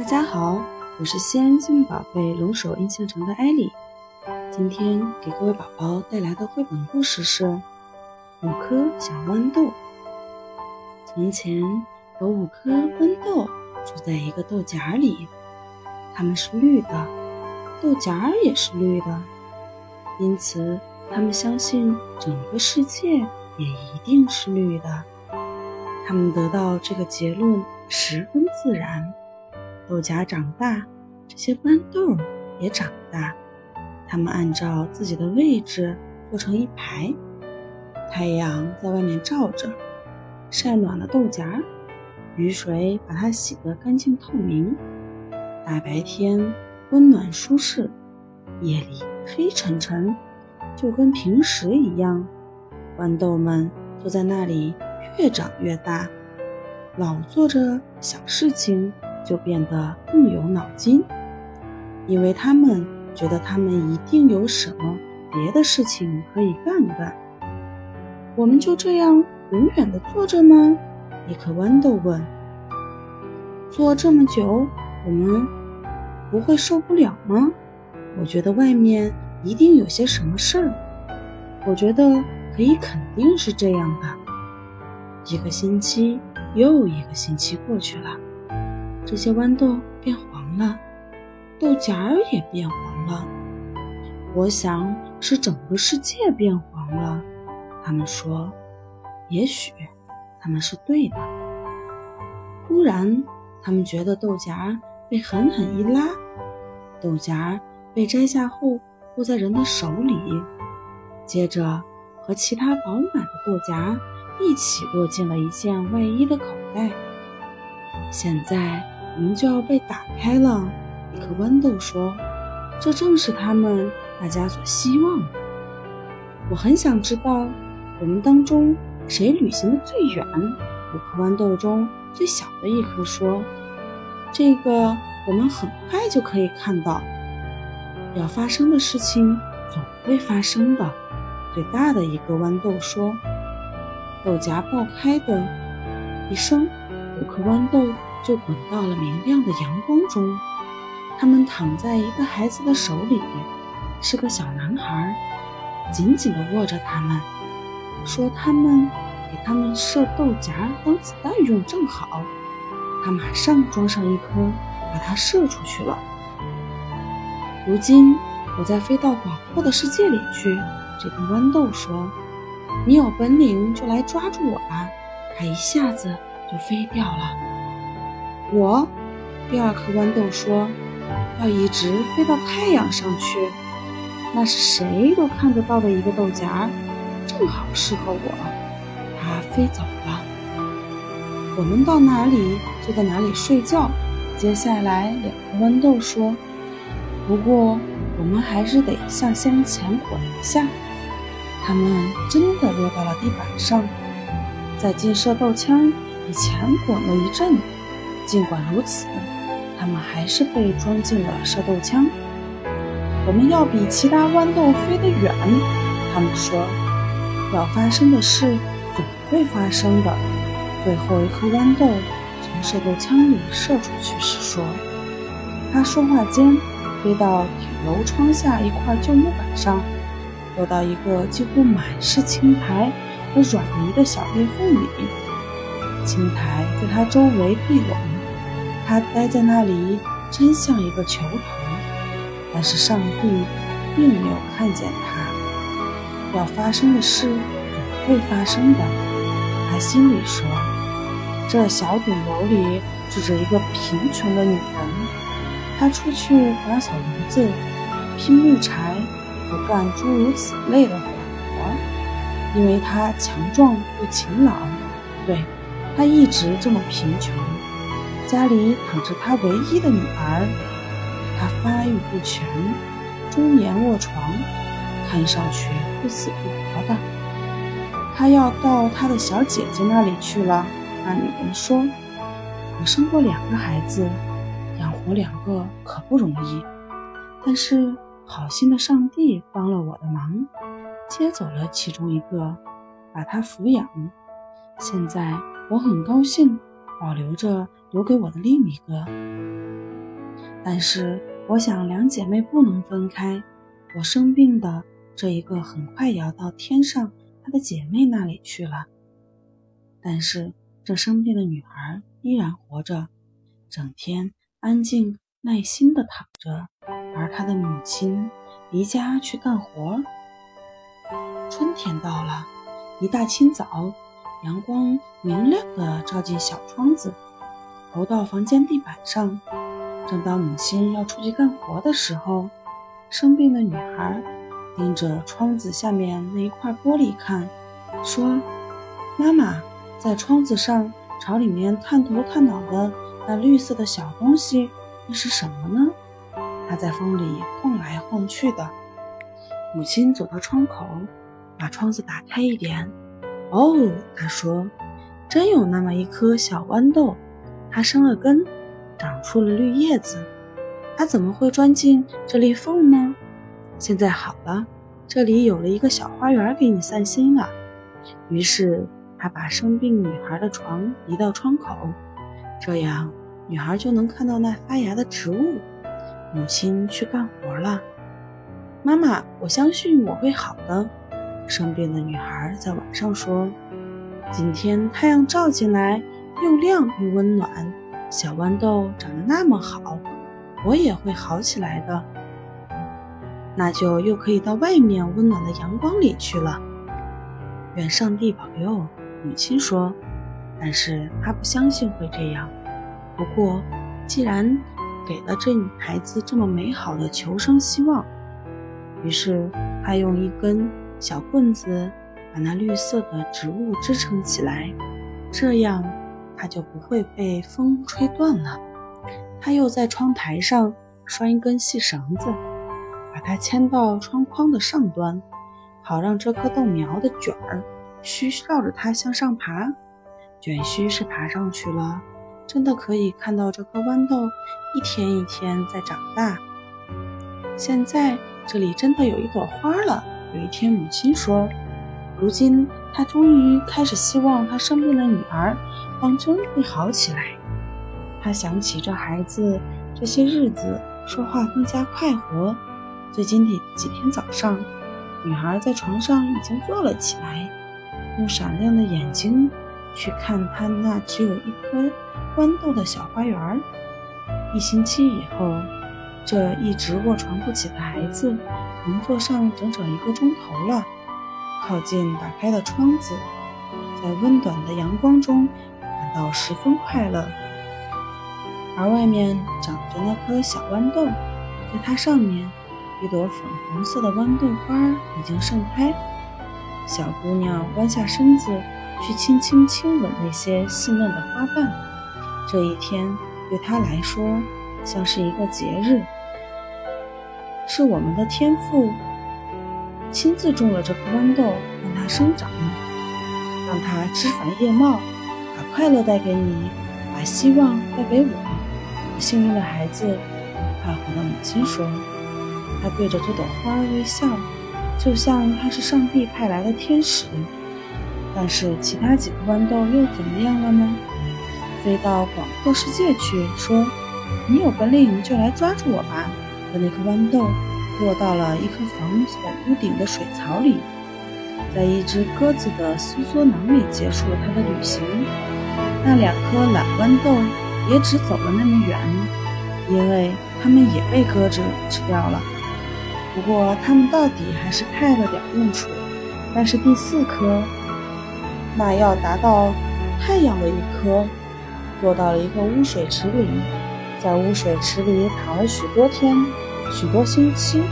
大家好，我是西安金运宝贝龙首印象城的艾莉。今天给各位宝宝带来的绘本故事是《五颗小豌豆》。从前有五颗豌豆住在一个豆荚里，它们是绿的，豆荚也是绿的，因此他们相信整个世界也一定是绿的。他们得到这个结论十分自然。豆荚长大，这些豌豆也长大。它们按照自己的位置坐成一排，太阳在外面照着，晒暖了豆荚，雨水把它洗得干净透明。大白天温暖舒适，夜里黑沉沉，就跟平时一样。豌豆们坐在那里，越长越大，老做着小事情，就变得更有脑筋，因为他们。觉得他们一定有什么别的事情可以干干。我们就这样永远的坐着吗？一颗豌豆问。坐这么久，我们不会受不了吗？我觉得外面一定有些什么事儿。我觉得可以肯定是这样的。一个星期又一个星期过去了，这些豌豆变黄了。豆荚儿也变黄了，我想是整个世界变黄了。他们说，也许他们是对的。忽然，他们觉得豆荚被狠狠一拉，豆荚被摘下后握在人的手里，接着和其他饱满的豆荚一起落进了一件外衣的口袋。现在我们就要被打开了。一颗豌豆说：“这正是他们大家所希望的。我很想知道，我们当中谁旅行的最远？”五颗豌豆中最小的一颗说：“这个我们很快就可以看到。要发生的事情总会发生的。”最大的一个豌豆说：“豆荚爆开的一声，五颗豌豆就滚到了明亮的阳光中。”他们躺在一个孩子的手里，是个小男孩，紧紧地握着他们，说：“他们给他们射豆荚当子弹用，正好。”他马上装上一颗，把它射出去了。如今我再飞到广阔的世界里去。这个豌豆说：“你有本领就来抓住我吧！”它一下子就飞掉了。我，第二颗豌豆说。要一直飞到太阳上去，那是谁都看得到的一个豆荚，正好适合我。它飞走了，我们到哪里就在哪里睡觉。接下来，两颗豌豆说：“不过，我们还是得向先前滚一下。”它们真的落到了地板上，在进射豆枪以前滚了一阵。尽管如此。他们还是被装进了射豆枪。我们要比其他豌豆飞得远，他们说。要发生的事总会发生的。最后一颗豌豆从射豆枪里射出去时说：“他说话间飞到顶楼窗下一块旧木板上，落到一个几乎满是青苔和软泥的小裂缝里。青苔在它周围闭拢。”他待在那里，真像一个囚徒，但是上帝并没有看见他。要发生的事总会发生的，他心里说。这小顶楼里住着一个贫穷的女人，她出去打扫炉子、劈木柴和干诸如此类的活，因为她强壮又勤劳。对，她一直这么贫穷。家里躺着他唯一的女儿，她发育不全，中年卧床，看上去不死不活的。他要到他的小姐姐那里去了。那女人说：“我生过两个孩子，养活两个可不容易。但是好心的上帝帮了我的忙，接走了其中一个，把他抚养。现在我很高兴，保留着。”留给我的另一个。但是我想两姐妹不能分开，我生病的这一个很快也要到天上她的姐妹那里去了。但是这生病的女孩依然活着，整天安静耐心的躺着，而她的母亲离家去干活。春天到了，一大清早，阳光明亮地照进小窗子，投到房间地板上。正当母亲要出去干活的时候，生病的女孩盯着窗子下面那一块玻璃看，说：“妈妈，在窗子上朝里面探头探脑的那绿色的小东西，那是什么呢？它在风里晃来晃去的。”母亲走到窗口。把窗子打开一点，哦，他说：“真有那么一颗小豌豆，它生了根，长出了绿叶子。它怎么会钻进这裂缝呢？现在好了，这里有了一个小花园给你散心了。”于是他把生病女孩的床移到窗口，这样女孩就能看到那发芽的植物。母亲去干活了。妈妈，我相信我会好的。生病的女孩在晚上说：“今天太阳照进来，又亮又温暖，小豌豆长得那么好，我也会好起来的。那就又可以到外面温暖的阳光里去了。愿上帝保佑。”母亲说，但是她不相信会这样。不过，既然给了这女孩子这么美好的求生希望，于是她用一根。小棍子把那绿色的植物支撑起来，这样它就不会被风吹断了。他又在窗台上拴一根细绳子，把它牵到窗框的上端，好让这棵豆苗的卷儿须绕着它向上爬。卷须是爬上去了，真的可以看到这颗豌豆一天一天在长大。现在这里真的有一朵花了。有一天，母亲说：“如今，她终于开始希望她生病的女儿当真会好起来。”她想起这孩子这些日子说话更加快活。最近的几天早上，女孩在床上已经坐了起来，用闪亮的眼睛去看她那只有一颗豌豆的小花园。一星期以后，这一直卧床不起的孩子。能坐上整整一个钟头了，靠近打开的窗子，在温暖的阳光中感到十分快乐。而外面长着那颗小豌豆，在它上面，一朵粉红色的豌豆花已经盛开。小姑娘弯下身子去轻轻亲吻那些细嫩的花瓣。这一天对她来说像是一个节日。是我们的天赋，亲自种了这颗豌豆，让它生长，让它枝繁叶茂，把快乐带给你，把希望带给我。幸运的孩子，快活的母亲说。她对着这朵花微笑，就像她是上帝派来的天使。但是其他几颗豌豆又怎么样了呢？飞到广阔世界去，说：“你有本领就来抓住我吧。”的那颗豌豆落到了一颗房子的屋顶的水槽里，在一只鸽子的收缩囊里结束了它的旅行。那两颗懒豌豆也只走了那么远，因为它们也被鸽子吃掉了。不过它们到底还是派了点用处。但是第四颗，那要达到太阳的一颗，落到了一个污水池里。在污水池里躺了许多天、许多星期，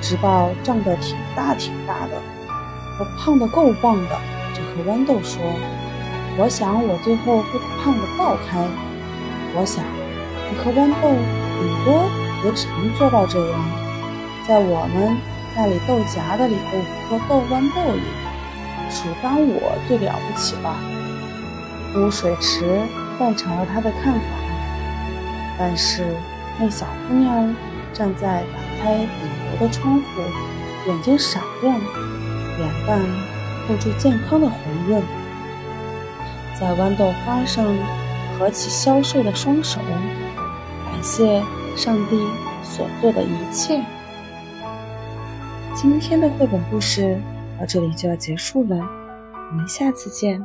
直到胀得挺大挺大的，我胖得够棒的。这颗豌豆说：“我想我最后会胖得爆开。我想，一颗豌豆顶多也只能做到这样。在我们那里豆荚的里头五颗豆豌豆里，数当我最了不起了。”污水池赞成了他的看法。但是，那小姑娘站在打开顶楼的窗户，眼睛闪亮，脸蛋透出健康的红润，在豌豆花上合起消瘦的双手，感谢上帝所做的一切。今天的绘本故事到这里就要结束了，我们下次见。